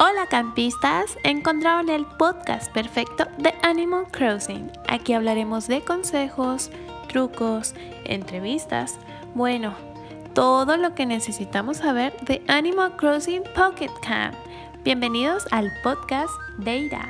Hola campistas, encontraron el podcast perfecto de Animal Crossing. Aquí hablaremos de consejos, trucos, entrevistas, bueno, todo lo que necesitamos saber de Animal Crossing Pocket Camp. Bienvenidos al podcast de Ira.